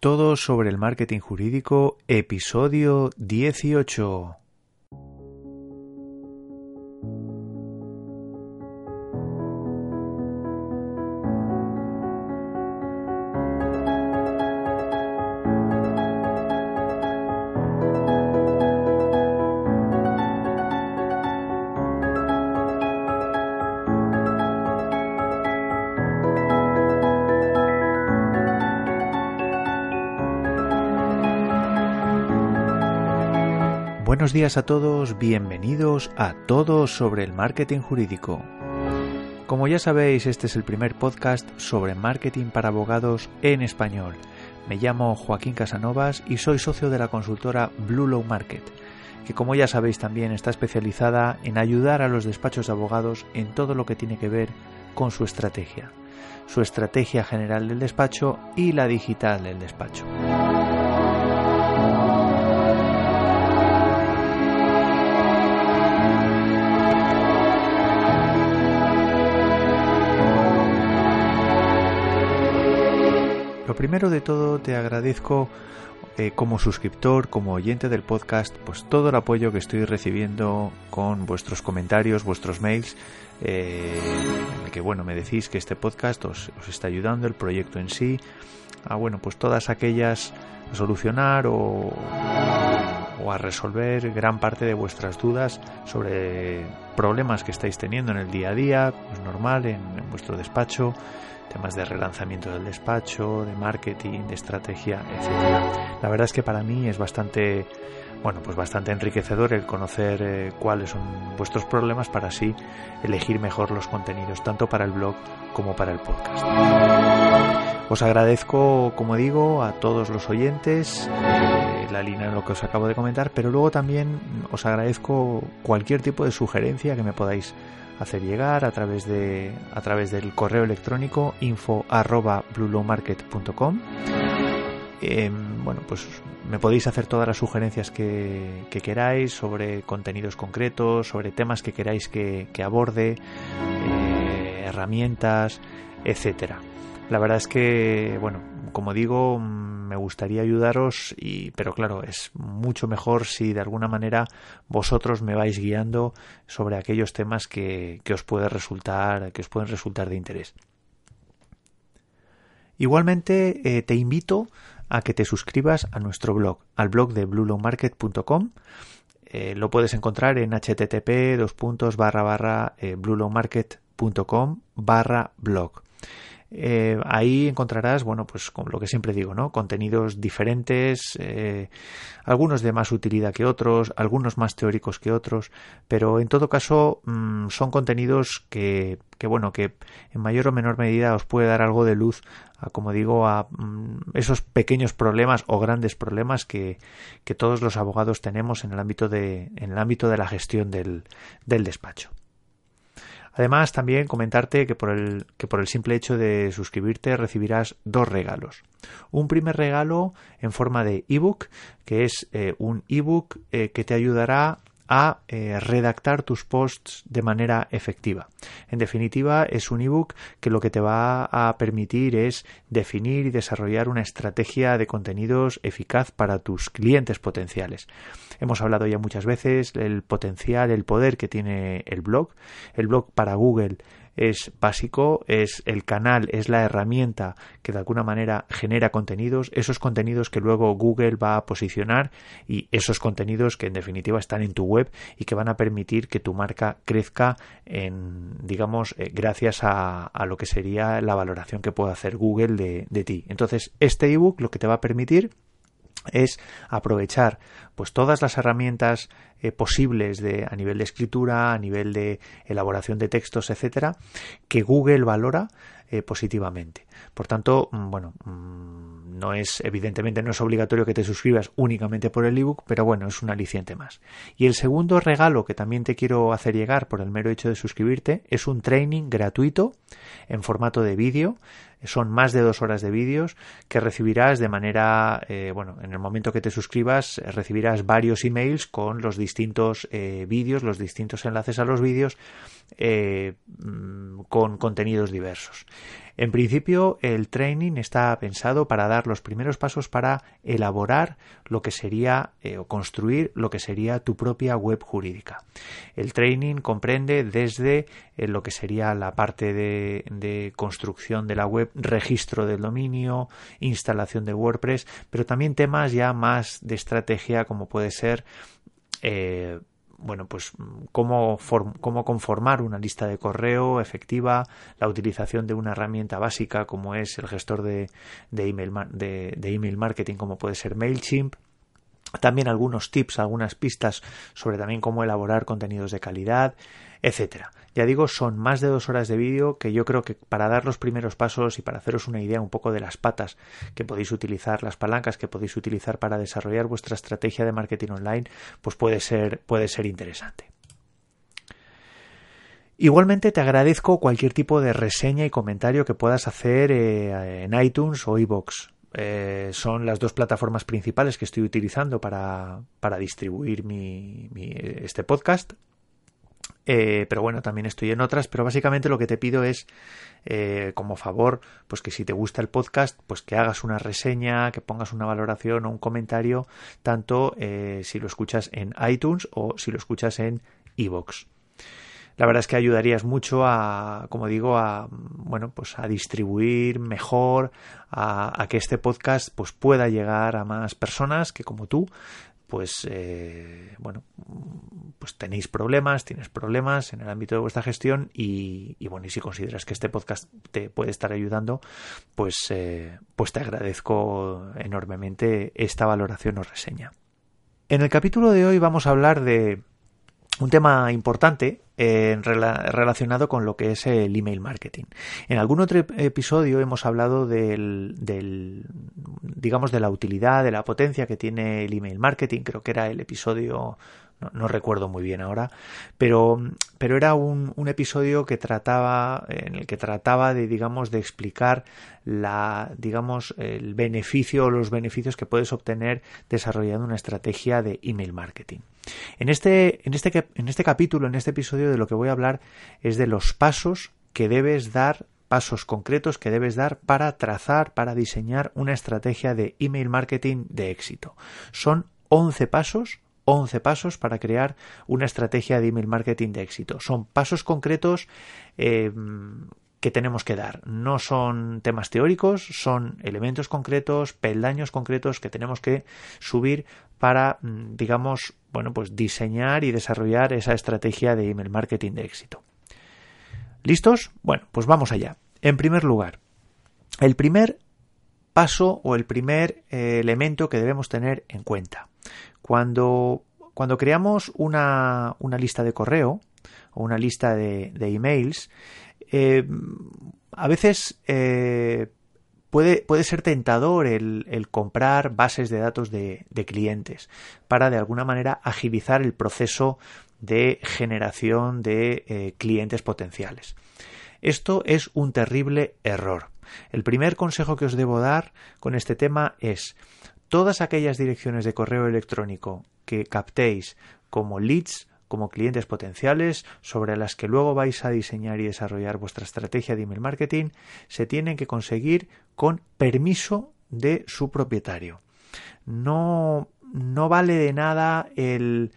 Todo sobre el marketing jurídico, episodio 18. Buenos días a todos, bienvenidos a Todos sobre el Marketing Jurídico. Como ya sabéis, este es el primer podcast sobre marketing para abogados en español. Me llamo Joaquín Casanovas y soy socio de la consultora Blue Low Market, que como ya sabéis también está especializada en ayudar a los despachos de abogados en todo lo que tiene que ver con su estrategia, su estrategia general del despacho y la digital del despacho. Lo primero de todo te agradezco eh, como suscriptor, como oyente del podcast, pues todo el apoyo que estoy recibiendo con vuestros comentarios, vuestros mails, eh, en el que bueno me decís que este podcast os, está ayudando, el proyecto en sí, a bueno pues todas aquellas a solucionar o, a resolver gran parte de vuestras dudas sobre problemas que estáis teniendo en el día a día, pues normal en vuestro despacho temas de relanzamiento del despacho, de marketing, de estrategia, etc. La verdad es que para mí es bastante, bueno, pues bastante enriquecedor el conocer eh, cuáles son vuestros problemas para así elegir mejor los contenidos, tanto para el blog como para el podcast. Os agradezco, como digo, a todos los oyentes eh, la línea en lo que os acabo de comentar, pero luego también os agradezco cualquier tipo de sugerencia que me podáis hacer llegar a través de a través del correo electrónico info arroba em, bueno, pues me podéis hacer todas las sugerencias que, queráis sobre contenidos concretos, sobre temas que queráis que, aborde, eh, herramientas, etcétera. La verdad es que, bueno, como digo, me gustaría ayudaros, y, pero claro, es mucho mejor si de alguna manera vosotros me vais guiando sobre aquellos temas que, os puede resultar, que os pueden resultar de interés. Igualmente eh, te invito a que te suscribas a nuestro blog, al blog de bluelowmarket.com. Eh, lo puedes encontrar en http barra eh, barra blog. Eh, ahí encontrarás, bueno, pues con lo que siempre digo, ¿no? Contenidos diferentes, eh, algunos de más utilidad que otros, algunos más teóricos que otros, pero en todo caso mm, son contenidos que, que, bueno, que en mayor o menor medida os puede dar algo de luz a, como digo, a mm, esos pequeños problemas o grandes problemas que, que todos los abogados tenemos en el ámbito de, en el ámbito de la gestión del, del despacho. Además, también comentarte que por el, que por el simple hecho de suscribirte recibirás dos regalos. Un primer regalo en forma de ebook, que es eh, un ebook eh, que te ayudará a eh, redactar tus posts de manera efectiva. En definitiva, es un ebook que lo que te va a permitir es definir y desarrollar una estrategia de contenidos eficaz para tus clientes potenciales. Hemos hablado ya muchas veces del potencial, el poder que tiene el blog. El blog para Google es básico, es el canal, es la herramienta que de alguna manera genera contenidos, esos contenidos que luego Google va a posicionar y esos contenidos que en definitiva están en tu web y que van a permitir que tu marca crezca en, digamos, eh, gracias a, lo que sería la valoración que pueda hacer Google de, de ti. Entonces, este ebook lo que te va a permitir es aprovechar pues todas las herramientas eh, posibles de a nivel de escritura, a nivel de elaboración de textos, etcétera, que Google valora eh, positivamente. Por tanto, mm, bueno, mm, no es evidentemente no es obligatorio que te suscribas únicamente por el ebook, pero bueno, es un aliciente más. Y el segundo regalo que también te quiero hacer llegar por el mero hecho de suscribirte es un training gratuito en formato de vídeo son más de dos horas de vídeos que recibirás de manera, eh, bueno, en el momento que te suscribas recibirás varios emails con los distintos eh, vídeos, los distintos enlaces a los vídeos eh, mm, con contenidos diversos. En principio, el training está pensado para dar los primeros pasos para elaborar lo que sería eh, o construir lo que sería tu propia web jurídica. El training comprende desde eh, lo que sería la parte de, construcción de la web, registro del dominio, instalación de WordPress, pero también temas ya más de estrategia como puede ser eh, bueno, pues cómo, cómo conformar una lista de correo efectiva, la utilización de una herramienta básica como es el gestor de, de, email, de, de email marketing como puede ser MailChimp, también algunos tips, algunas pistas sobre también cómo elaborar contenidos de calidad, etcétera. Ya digo, son más de dos horas de vídeo que yo creo que para dar los primeros pasos y para haceros una idea un poco de las patas que podéis utilizar, las palancas que podéis utilizar para desarrollar vuestra estrategia de marketing online, pues puede ser, puede ser interesante. Igualmente te agradezco cualquier tipo de reseña y comentario que puedas hacer eh, en iTunes o iBox. Eh, son las dos plataformas principales que estoy utilizando para, para distribuir mi, este podcast. Eh, pero bueno, también estoy en otras, pero básicamente lo que te pido es, eh, como favor, pues que si te gusta el podcast, pues que hagas una reseña, que pongas una valoración o un comentario, tanto si lo escuchas en iTunes o si lo escuchas en iVoox. La verdad es que ayudarías mucho a, como digo, a bueno, pues a distribuir mejor, a, que este podcast pues pueda llegar a más personas que como tú, pues eh, bueno, pues tenéis problemas, tienes problemas en el ámbito de vuestra gestión y, bueno, y si consideras que este podcast te puede estar ayudando, pues, eh, pues te agradezco enormemente esta valoración o reseña. En el capítulo de hoy vamos a hablar de un tema importante eh, relacionado con lo que es el email marketing. En algún otro episodio hemos hablado del, del, digamos, de la utilidad, de la potencia que tiene el email marketing. Creo que era el episodio no, recuerdo muy bien ahora, pero, pero era un, un, episodio que trataba, en el que trataba de, digamos, de explicar la, digamos, el beneficio o los beneficios que puedes obtener desarrollando una estrategia de email marketing. En este, en este, en este capítulo, en este episodio, de lo que voy a hablar es de los pasos que debes dar pasos concretos que debes dar para trazar, para diseñar una estrategia de email marketing de éxito. Son 11 pasos 11 pasos para crear una estrategia de email marketing de éxito. Son pasos concretos eh, que tenemos que dar. No son temas teóricos, son elementos concretos, peldaños concretos que tenemos que subir para, mm, digamos, bueno, pues diseñar y desarrollar esa estrategia de email marketing de éxito. ¿Listos? Bueno, pues vamos allá. En primer lugar, el primer paso o el primer eh, elemento que debemos tener en cuenta. Cuando, cuando creamos una, una, lista de correo o una lista de, emails, eh, a veces eh, puede, puede, ser tentador el, comprar bases de datos de, clientes para de alguna manera agilizar el proceso de generación de clientes potenciales. Esto es un terrible error. El primer consejo que os debo dar con este tema es todas aquellas direcciones de correo electrónico que captéis como leads, como clientes potenciales, sobre las que luego vais a diseñar y desarrollar vuestra estrategia de email marketing, se tienen que conseguir con permiso de su propietario. No, no vale de nada el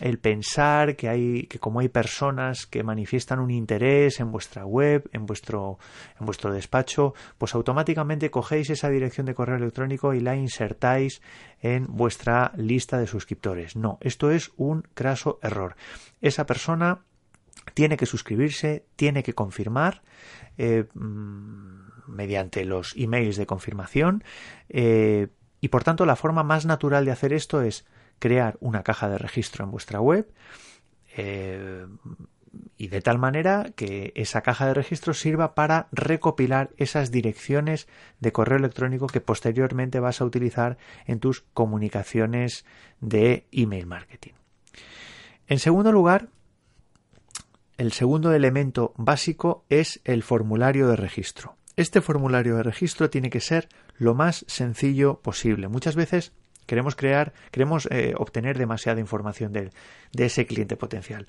el pensar que hay que como hay personas que manifiestan un interés en vuestra web, en vuestro en vuestro despacho, pues automáticamente cogéis esa dirección de correo electrónico y la insertáis en vuestra lista de suscriptores. No, esto es un craso error. Esa persona tiene que suscribirse, tiene que confirmar eh, mm, mediante los emails de confirmación eh, y por tanto la forma más natural de hacer esto es crear una caja de registro en vuestra web eh, y de tal manera que esa caja de registro sirva para recopilar esas direcciones de correo electrónico que posteriormente vas a utilizar en tus comunicaciones de email marketing. En segundo lugar, el segundo elemento básico es el formulario de registro. Este formulario de registro tiene que ser lo más sencillo posible. Muchas veces Queremos crear, queremos eh, obtener demasiada información de, de ese cliente potencial.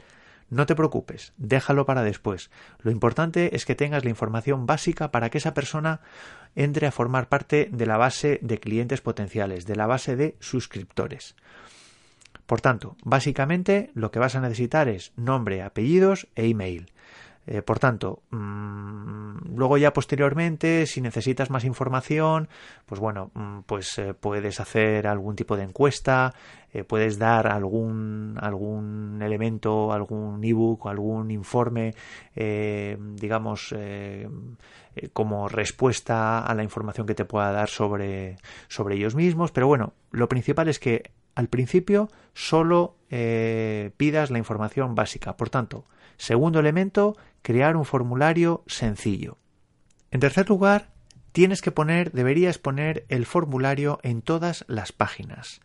No te preocupes, déjalo para después. Lo importante es que tengas la información básica para que esa persona entre a formar parte de la base de clientes potenciales, de la base de suscriptores. Por tanto, básicamente lo que vas a necesitar es nombre, apellidos e email. Eh, por tanto, mm, luego ya posteriormente, si necesitas más información, pues bueno, mm, pues eh, puedes hacer algún tipo de encuesta, eh, puedes dar algún, algún elemento, algún ebook algún informe, digamos, como respuesta a la información que te pueda dar sobre, sobre ellos mismos. Pero bueno, lo principal es que al principio solo pidas la información básica. Por tanto, segundo elemento, crear un formulario sencillo. En tercer lugar, tienes que poner, deberías poner el formulario en todas las páginas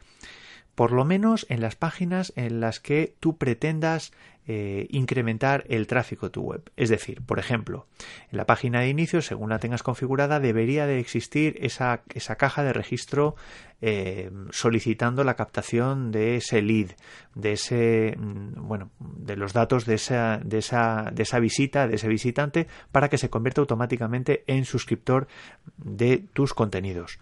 por lo menos en las páginas en las que tú pretendas eh, incrementar el tráfico de tu web. Es decir, por ejemplo, en la página de inicio, según la tengas configurada, debería de existir esa, esa caja de registro eh, solicitando la captación de ese lead, de ese, mm, bueno, de los datos de esa, de esa, de esa visita, de ese visitante, para que se convierta automáticamente en suscriptor de tus contenidos.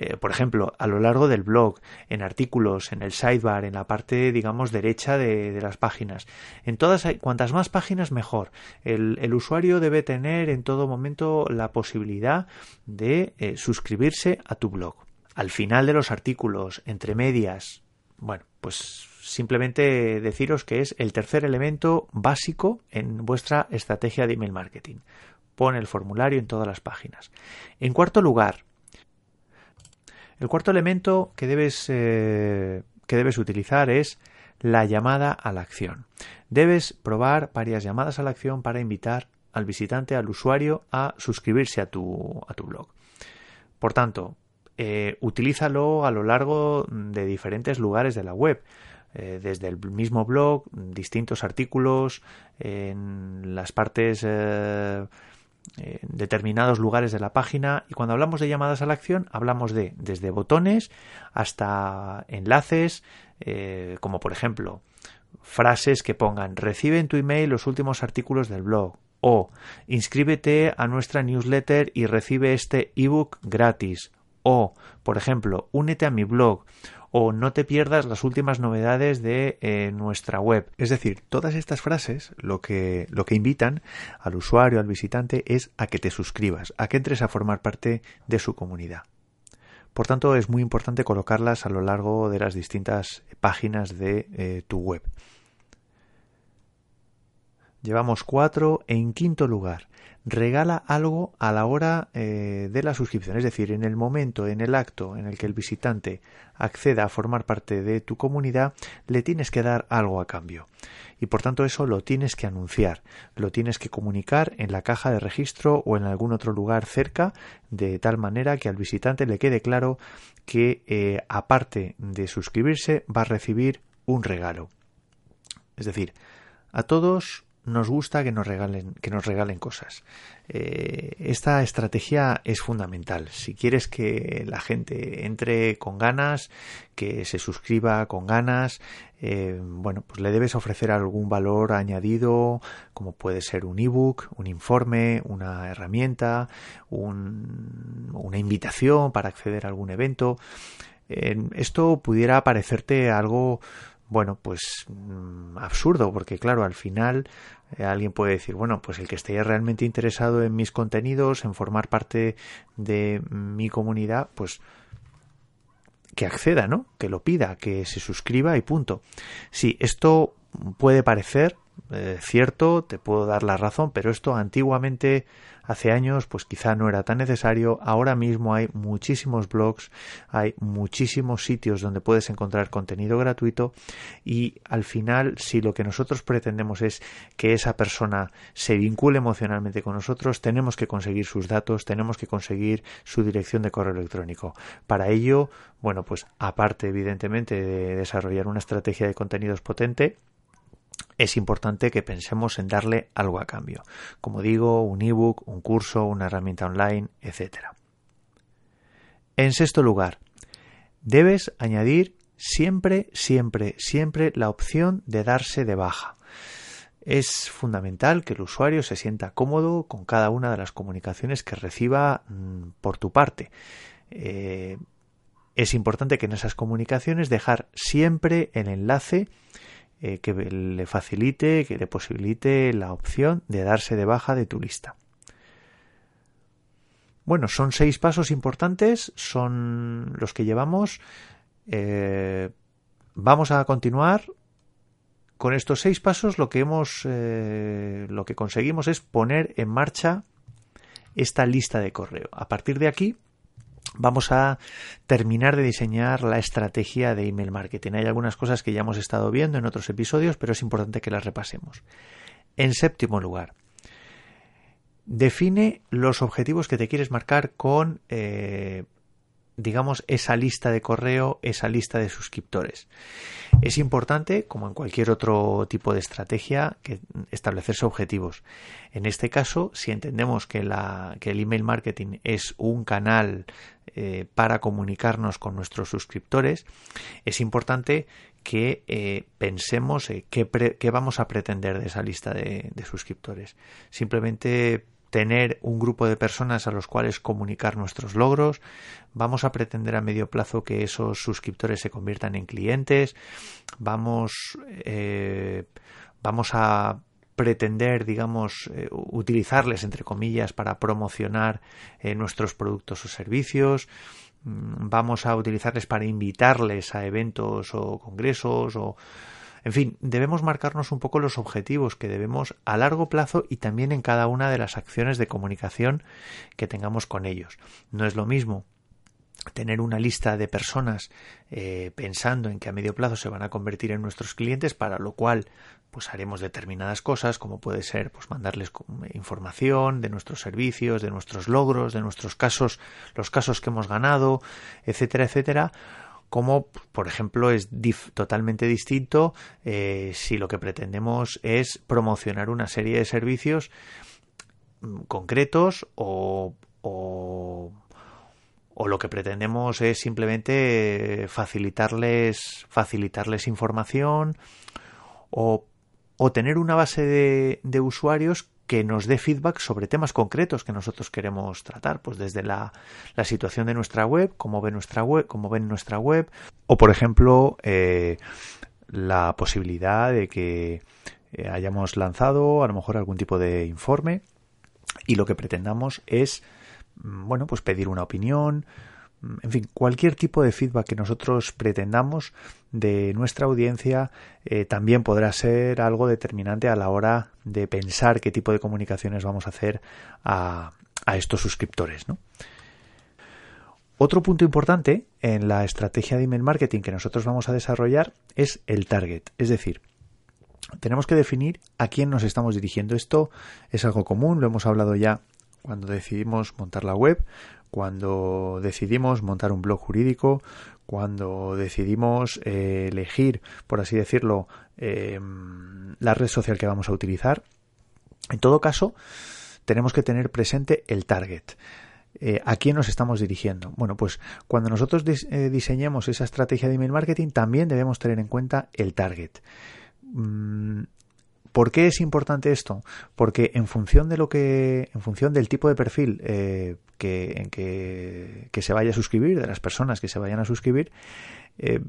Eh, por ejemplo, a lo largo del blog, en artículos, en el sidebar, en la parte, digamos, derecha de, las páginas. En todas, cuantas más páginas, mejor. El, usuario debe tener en todo momento la posibilidad de eh, suscribirse a tu blog. Al final de los artículos, entre medias, bueno, pues simplemente deciros que es el tercer elemento básico en vuestra estrategia de email marketing. Pon el formulario en todas las páginas. En cuarto lugar, el cuarto elemento que debes, eh, que debes utilizar es la llamada a la acción. Debes probar varias llamadas a la acción para invitar al visitante, al usuario, a suscribirse a tu, a tu blog. Por tanto, eh, utilízalo a lo largo de diferentes lugares de la web. Eh, desde el mismo blog, distintos artículos, en las partes en determinados lugares de la página y cuando hablamos de llamadas a la acción hablamos de desde botones hasta enlaces eh, como por ejemplo frases que pongan recibe en tu email los últimos artículos del blog o inscríbete a nuestra newsletter y recibe este ebook gratis o por ejemplo únete a mi blog o no te pierdas las últimas novedades de eh, nuestra web. Es decir, todas estas frases lo que, lo que invitan al usuario, al visitante, es a que te suscribas, a que entres a formar parte de su comunidad. Por tanto, es muy importante colocarlas a lo largo de las distintas páginas de eh, tu web. Llevamos cuatro. En quinto lugar, regala algo a la hora eh, de la suscripción, es decir, en el momento, en el acto en el que el visitante acceda a formar parte de tu comunidad, le tienes que dar algo a cambio. Y por tanto eso lo tienes que anunciar, lo tienes que comunicar en la caja de registro o en algún otro lugar cerca, de tal manera que al visitante le quede claro que eh, aparte de suscribirse va a recibir un regalo. Es decir, a todos nos gusta que nos regalen, que nos regalen cosas. Eh, esta estrategia es fundamental. Si quieres que la gente entre con ganas, que se suscriba con ganas, eh, bueno, pues le debes ofrecer algún valor añadido, como puede ser un ebook, un informe, una herramienta, una invitación para acceder a algún evento. esto pudiera parecerte algo bueno, pues mm, absurdo, porque claro, al final eh, alguien puede decir, bueno, pues el que esté realmente interesado en mis contenidos, en formar parte de mi comunidad, pues que acceda, ¿no? Que lo pida, que se suscriba y punto. Sí, esto puede parecer eh, cierto, te puedo dar la razón, pero esto antiguamente hace años pues quizá no era tan necesario. Ahora mismo hay muchísimos blogs, hay muchísimos sitios donde puedes encontrar contenido gratuito y al final si lo que nosotros pretendemos es que esa persona se vincule emocionalmente con nosotros, tenemos que conseguir sus datos, tenemos que conseguir su dirección de correo electrónico. Para ello, bueno, pues aparte evidentemente de desarrollar una estrategia de contenidos potente, es importante que pensemos en darle algo a cambio. Como digo, un ebook, un curso, una herramienta online, etc. En sexto lugar, debes añadir siempre, siempre, siempre la opción de darse de baja. Es fundamental que el usuario se sienta cómodo con cada una de las comunicaciones que reciba mm, por tu parte. Eh, es importante que en esas comunicaciones dejar siempre el enlace eh, que le facilite, que le posibilite la opción de darse de baja de tu lista. Bueno, son seis pasos importantes, son los que llevamos. Eh, vamos a continuar con estos seis pasos lo que hemos eh, lo que conseguimos es poner en marcha esta lista de correo. A partir de aquí vamos a terminar de diseñar la estrategia de email marketing. Hay algunas cosas que ya hemos estado viendo en otros episodios, pero es importante que las repasemos. En séptimo lugar, define los objetivos que te quieres marcar con eh, digamos, esa lista de correo, esa lista de suscriptores. Es importante, como en cualquier otro tipo de estrategia, que establecerse objetivos. En este caso, si entendemos que, la, que el email marketing es un canal eh, para comunicarnos con nuestros suscriptores, es importante que eh, pensemos eh, qué, qué, vamos a pretender de esa lista de, de suscriptores. Simplemente tener un grupo de personas a los cuales comunicar nuestros logros. Vamos a pretender a medio plazo que esos suscriptores se conviertan en clientes. Vamos, eh, vamos a pretender, digamos, eh, utilizarles, entre comillas, para promocionar eh, nuestros productos o servicios. Mm, vamos a utilizarles para invitarles a eventos o congresos o en fin, debemos marcarnos un poco los objetivos que debemos a largo plazo y también en cada una de las acciones de comunicación que tengamos con ellos. No es lo mismo tener una lista de personas eh, pensando en que a medio plazo se van a convertir en nuestros clientes, para lo cual pues haremos determinadas cosas, como puede ser pues mandarles información de nuestros servicios, de nuestros logros, de nuestros casos, los casos que hemos ganado, etcétera, etcétera como por ejemplo es totalmente distinto eh, si lo que pretendemos es promocionar una serie de servicios mm, concretos o, o, lo que pretendemos es simplemente facilitarles facilitarles información o, o tener una base de, de usuarios que nos dé feedback sobre temas concretos que nosotros queremos tratar, pues desde la, situación de nuestra web, cómo ven nuestra web, cómo ven nuestra web, o por ejemplo eh, la posibilidad de que eh, hayamos lanzado a lo mejor algún tipo de informe y lo que pretendamos es mm, bueno pues pedir una opinión en fin, cualquier tipo de feedback que nosotros pretendamos de nuestra audiencia eh, también podrá ser algo determinante a la hora de pensar qué tipo de comunicaciones vamos a hacer a, estos suscriptores. Otro punto importante en la estrategia de email marketing que nosotros vamos a desarrollar es el target, es decir, tenemos que definir a quién nos estamos dirigiendo. Esto es algo común, lo hemos hablado ya cuando decidimos montar la web, cuando decidimos montar un blog jurídico, cuando decidimos eh, elegir, por así decirlo, em, la red social que vamos a utilizar. En todo caso, tenemos que tener presente el target. Eh, ¿A quién nos estamos dirigiendo? Bueno, pues cuando nosotros eh, diseñemos esa estrategia de email marketing, también debemos tener en cuenta el target. Mm, ¿Por qué es importante esto? Porque en función de lo que, en función del tipo de perfil que, en que, se vaya a suscribir, de las personas que se vayan a suscribir, eh,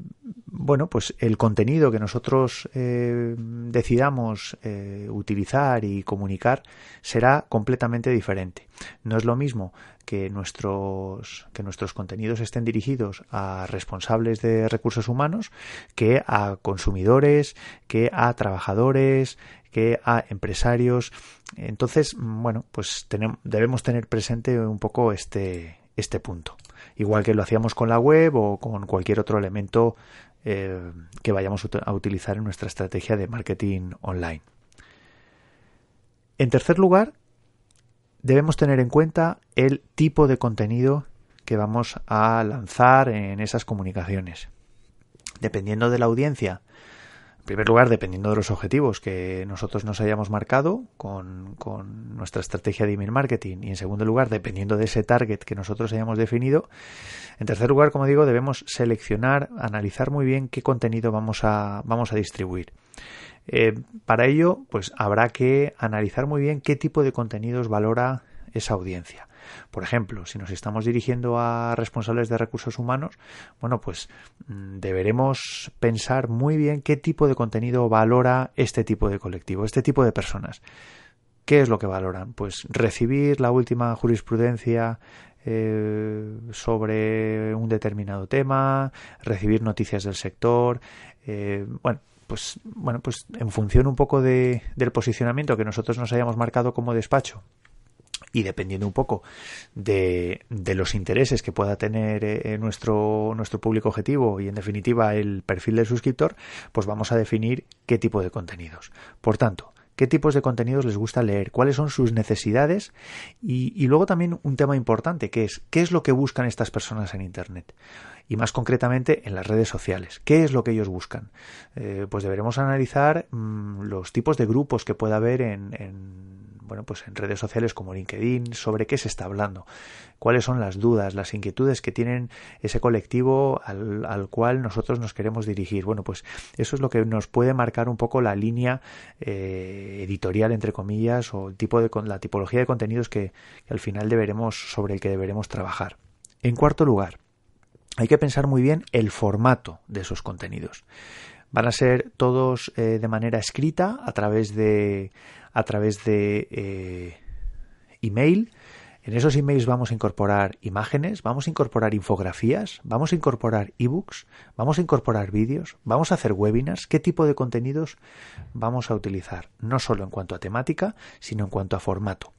bueno, pues el contenido que nosotros eh, decidamos eh, utilizar y comunicar será completamente diferente. No es lo mismo que nuestros, que nuestros contenidos estén dirigidos a responsables de recursos humanos que a consumidores, que a trabajadores, que a empresarios. Entonces, bueno, pues tenemos, debemos tener presente un poco este, este punto igual que lo hacíamos con la web o con cualquier otro elemento eh, que vayamos a utilizar en nuestra estrategia de marketing online. En tercer lugar, debemos tener en cuenta el tipo de contenido que vamos a lanzar en esas comunicaciones. Dependiendo de la audiencia, primer lugar, dependiendo de los objetivos que nosotros nos hayamos marcado con, con, nuestra estrategia de email marketing. Y en segundo lugar, dependiendo de ese target que nosotros hayamos definido. En tercer lugar, como digo, debemos seleccionar, analizar muy bien qué contenido vamos a, vamos a distribuir. Eh, para ello, pues habrá que analizar muy bien qué tipo de contenidos valora esa audiencia. Por ejemplo, si nos estamos dirigiendo a responsables de recursos humanos, bueno, pues mm, deberemos pensar muy bien qué tipo de contenido valora este tipo de colectivo, este tipo de personas. ¿Qué es lo que valoran? Pues recibir la última jurisprudencia eh, sobre un determinado tema, recibir noticias del sector, eh, bueno, pues bueno, pues en función un poco de, del posicionamiento que nosotros nos hayamos marcado como despacho y dependiendo un poco de, de los intereses que pueda tener eh, nuestro, nuestro público objetivo y en definitiva el perfil del suscriptor, pues vamos a definir qué tipo de contenidos. Por tanto, qué tipos de contenidos les gusta leer, cuáles son sus necesidades y, y, luego también un tema importante que es qué es lo que buscan estas personas en Internet y más concretamente en las redes sociales. ¿Qué es lo que ellos buscan? Eh, pues deberemos analizar mmm, los tipos de grupos que pueda haber en bueno, pues en redes sociales como LinkedIn, sobre qué se está hablando, cuáles son las dudas, las inquietudes que tienen ese colectivo al, al cual nosotros nos queremos dirigir. Bueno, pues eso es lo que nos puede marcar un poco la línea eh, editorial, entre comillas, o tipo de, la tipología de contenidos que, que al final deberemos, sobre el que deberemos trabajar. En cuarto lugar, hay que pensar muy bien el formato de esos contenidos. Van a ser todos eh, de manera escrita a través de a través de eh, email. En esos emails vamos a incorporar imágenes, vamos a incorporar infografías, vamos a incorporar ebooks, vamos a incorporar vídeos, vamos a hacer webinars. ¿Qué tipo de contenidos vamos a utilizar? No solo en cuanto a temática, sino en cuanto a formato.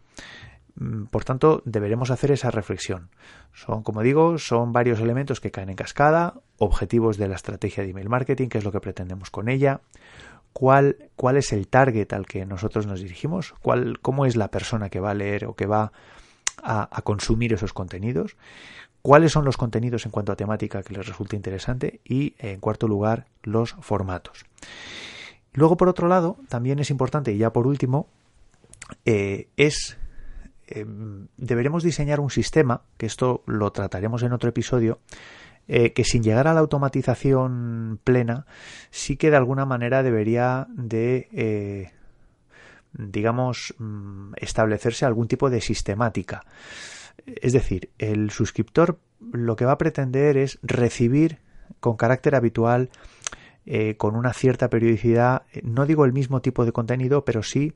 Mm, por tanto, deberemos hacer esa reflexión. Son, como digo, son varios elementos que caen en cascada, objetivos de la estrategia de email marketing, que es lo que pretendemos con ella, cuál, cuál es el target al que nosotros nos dirigimos, cuál, cómo es la persona que va a leer o que va a, consumir esos contenidos, cuáles son los contenidos en cuanto a temática que les resulte interesante y, en cuarto lugar, los formatos. Luego, por otro lado, también es importante, y ya por último, eh, es eh, deberemos diseñar un sistema, que esto lo trataremos en otro episodio, eh, que sin llegar a la automatización plena, sí que de alguna manera debería de, eh, digamos, mm, establecerse algún tipo de sistemática. Es decir, el suscriptor lo que va a pretender es recibir con carácter habitual, eh, con una cierta periodicidad, no digo el mismo tipo de contenido, pero sí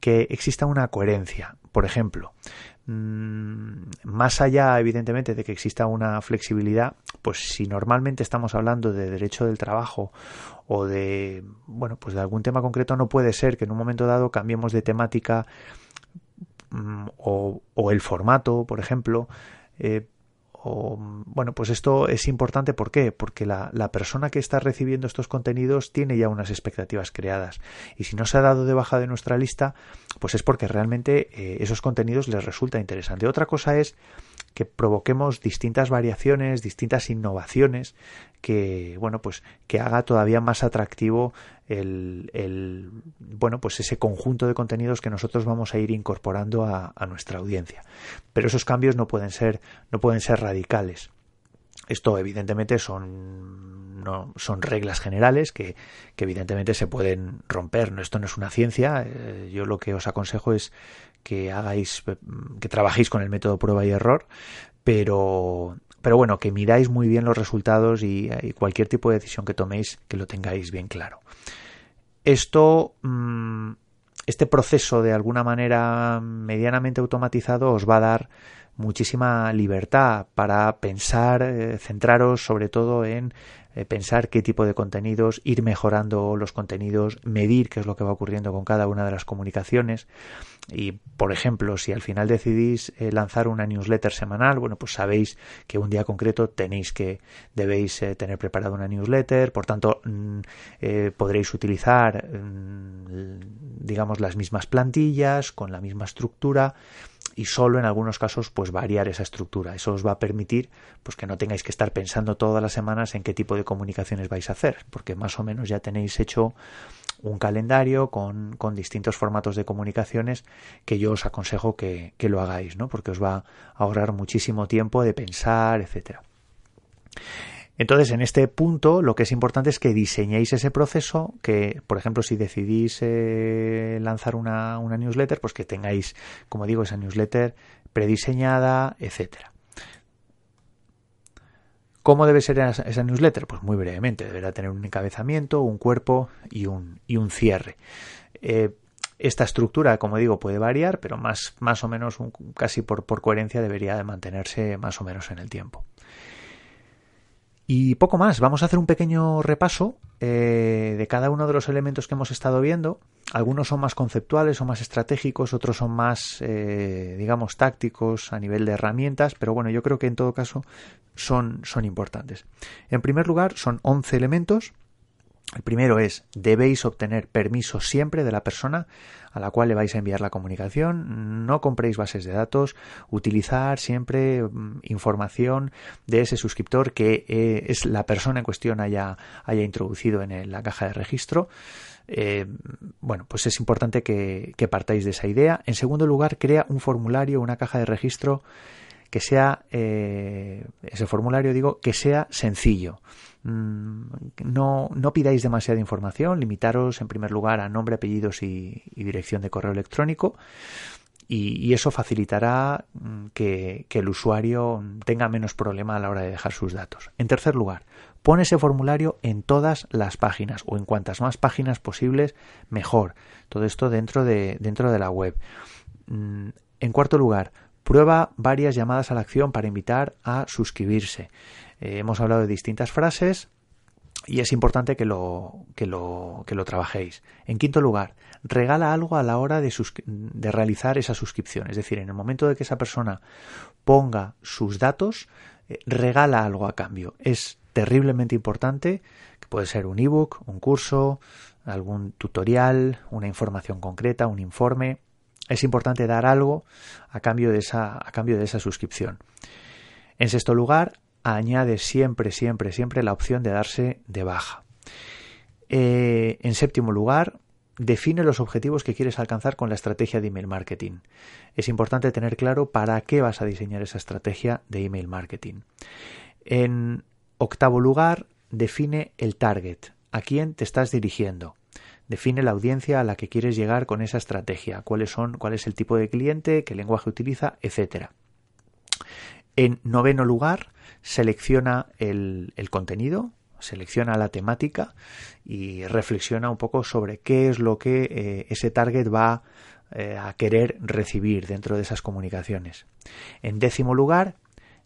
que exista una coherencia. Por ejemplo, más allá, evidentemente, de que exista una flexibilidad, pues si normalmente estamos hablando de derecho del trabajo o de, bueno, pues de algún tema concreto, no puede ser que en un momento dado cambiemos de temática mm, o, o, el formato, por ejemplo, eh, bueno, pues esto es importante ¿por qué? Porque la, la, persona que está recibiendo estos contenidos tiene ya unas expectativas creadas. Y si no se ha dado de baja de nuestra lista, pues es porque realmente eh, esos contenidos les resulta interesante. Otra cosa es que provoquemos distintas variaciones, distintas innovaciones que, bueno, pues que haga todavía más atractivo el, el, bueno, pues ese conjunto de contenidos que nosotros vamos a ir incorporando a, nuestra audiencia. Pero esos cambios no pueden ser, no pueden ser radicales. Esto evidentemente son, no, son reglas generales que, que, evidentemente se pueden romper. Esto no es una ciencia. Eh, yo lo que os aconsejo es que hagáis, que trabajéis con el método prueba y error, pero, pero bueno, que miráis muy bien los resultados y, y cualquier tipo de decisión que toméis, que lo tengáis bien claro. Esto, mmm, este proceso de alguna manera medianamente automatizado os va a dar muchísima libertad para pensar, eh, centraros sobre todo en eh, pensar qué tipo de contenidos, ir mejorando los contenidos, medir qué es lo que va ocurriendo con cada una de las comunicaciones. Y, por ejemplo, si al final decidís eh, lanzar una newsletter semanal, bueno, pues sabéis que un día concreto tenéis que, debéis tener preparada una newsletter, por tanto, mm, podréis utilizar, mm, digamos, las mismas plantillas, con la misma estructura, y solo en algunos casos pues variar esa estructura. Eso os va a permitir pues que no tengáis que estar pensando todas las semanas en qué tipo de comunicaciones vais a hacer, porque más o menos ya tenéis hecho un calendario con, con distintos formatos de comunicaciones que yo os aconsejo que, que lo hagáis, ¿no? porque os va a ahorrar muchísimo tiempo de pensar, etcétera. Entonces, en este punto, lo que es importante es que diseñéis ese proceso, que, por ejemplo, si decidís eh, lanzar una, newsletter, pues que tengáis, como digo, esa newsletter prediseñada, etcétera. ¿Cómo debe ser esa, newsletter? Pues muy brevemente, deberá tener un encabezamiento, un cuerpo y un, y un cierre. Eh, esta estructura, como digo, puede variar, pero más, más o menos, casi por, por coherencia, debería de mantenerse más o menos en el tiempo. Y poco más, vamos a hacer un pequeño repaso eh, de cada uno de los elementos que hemos estado viendo. Algunos son más conceptuales o más estratégicos, otros son más, eh, digamos, tácticos a nivel de herramientas, pero bueno, yo creo que en todo caso son, son importantes. En primer lugar, son 11 elementos el primero es, debéis obtener permiso siempre de la persona a la cual le vais a enviar la comunicación. No compréis bases de datos, utilizar siempre mm, información de ese suscriptor que eh, es la persona en cuestión haya, haya introducido en la caja de registro. Eh, bueno, pues es importante que, que partáis de esa idea. En segundo lugar, crea un formulario, una caja de registro que sea, eh, ese formulario digo, que sea sencillo. Mm, no, no pidáis demasiada información, limitaros en primer lugar a nombre, apellidos y, dirección de correo electrónico. Y, eso facilitará mm, que, el usuario tenga menos problema a la hora de dejar sus datos. En tercer lugar, pon ese formulario en todas las páginas o en cuantas más páginas posibles, mejor. Todo esto dentro de, dentro de la web. Mm, en cuarto lugar, Prueba varias llamadas a la acción para invitar a suscribirse. Eh, hemos hablado de distintas frases y es importante que lo, que lo, que lo trabajéis. En quinto lugar, regala algo a la hora de, de, realizar esa suscripción. Es decir, en el momento de que esa persona ponga sus datos, eh, regala algo a cambio. Es terriblemente importante, que puede ser un ebook, un curso, algún tutorial, una información concreta, un informe es importante dar algo a cambio de esa, a cambio de esa suscripción. En sexto lugar, añade siempre, siempre, siempre la opción de darse de baja. Eh, en séptimo lugar, define los objetivos que quieres alcanzar con la estrategia de email marketing. Es importante tener claro para qué vas a diseñar esa estrategia de email marketing. En octavo lugar, define el target, a quién te estás dirigiendo. Define la audiencia a la que quieres llegar con esa estrategia, cuáles son, cuál es el tipo de cliente, qué lenguaje utiliza, etcétera. En noveno lugar, selecciona el, contenido, selecciona la temática y reflexiona un poco sobre qué es lo que eh, ese target va eh, a querer recibir dentro de esas comunicaciones. En décimo lugar,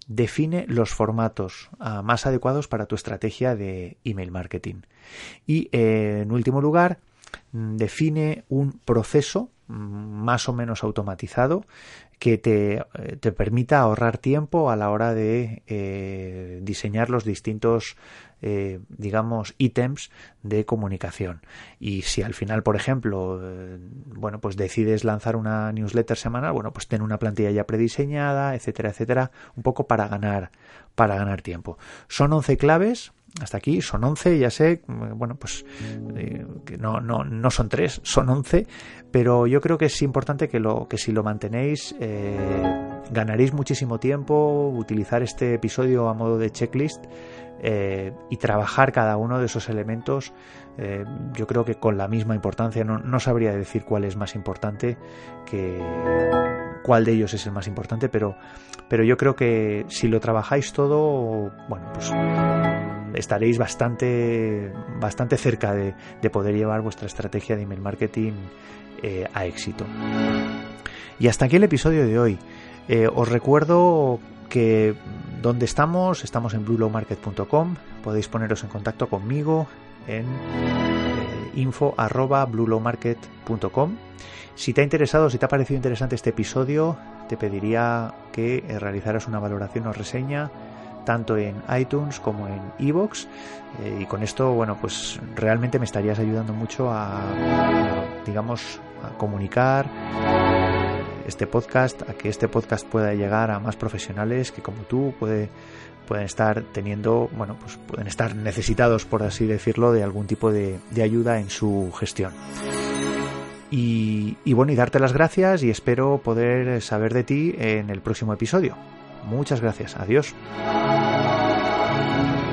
define los formatos ah, más adecuados para tu estrategia de email marketing. Y eh, en último lugar, define un proceso mm, más o menos automatizado que te, eh, te, permita ahorrar tiempo a la hora de eh, diseñar los distintos eh, digamos ítems de comunicación. Y si al final por ejemplo bueno pues decides lanzar una newsletter semanal bueno pues ten una plantilla ya prediseñada etcétera etcétera un poco para ganar para ganar tiempo. Son 11 claves hasta aquí son 11, ya sé, bueno, pues eh, no, no, no son 3, son 11, pero yo creo que es importante que, lo, que si lo mantenéis eh, ganaréis muchísimo tiempo, utilizar este episodio a modo de checklist eh, y trabajar cada uno de esos elementos, yo creo que con la misma importancia, no, no sabría decir cuál es más importante que cuál de ellos es el más importante, pero, pero yo creo que si lo trabajáis todo, bueno, pues estaréis bastante, bastante cerca de, poder llevar vuestra estrategia de email marketing eh, a éxito. Y hasta aquí el episodio de hoy. Eh, os recuerdo que donde estamos, estamos en bluelowmarket.com, podéis poneros en contacto conmigo en eh. Si te ha interesado, si te ha parecido interesante este episodio, te pediría que realizaras una valoración o reseña tanto en iTunes como en iVoox eh, y con esto bueno pues realmente me estarías ayudando mucho a digamos a comunicar este podcast, a que este podcast pueda llegar a más profesionales que como tú puede, pueden estar teniendo, bueno, pues pueden estar necesitados, por así decirlo, de algún tipo de, ayuda en su gestión. Y bueno, y darte las gracias y espero poder saber de ti en el próximo episodio. Muchas gracias. Adiós. Música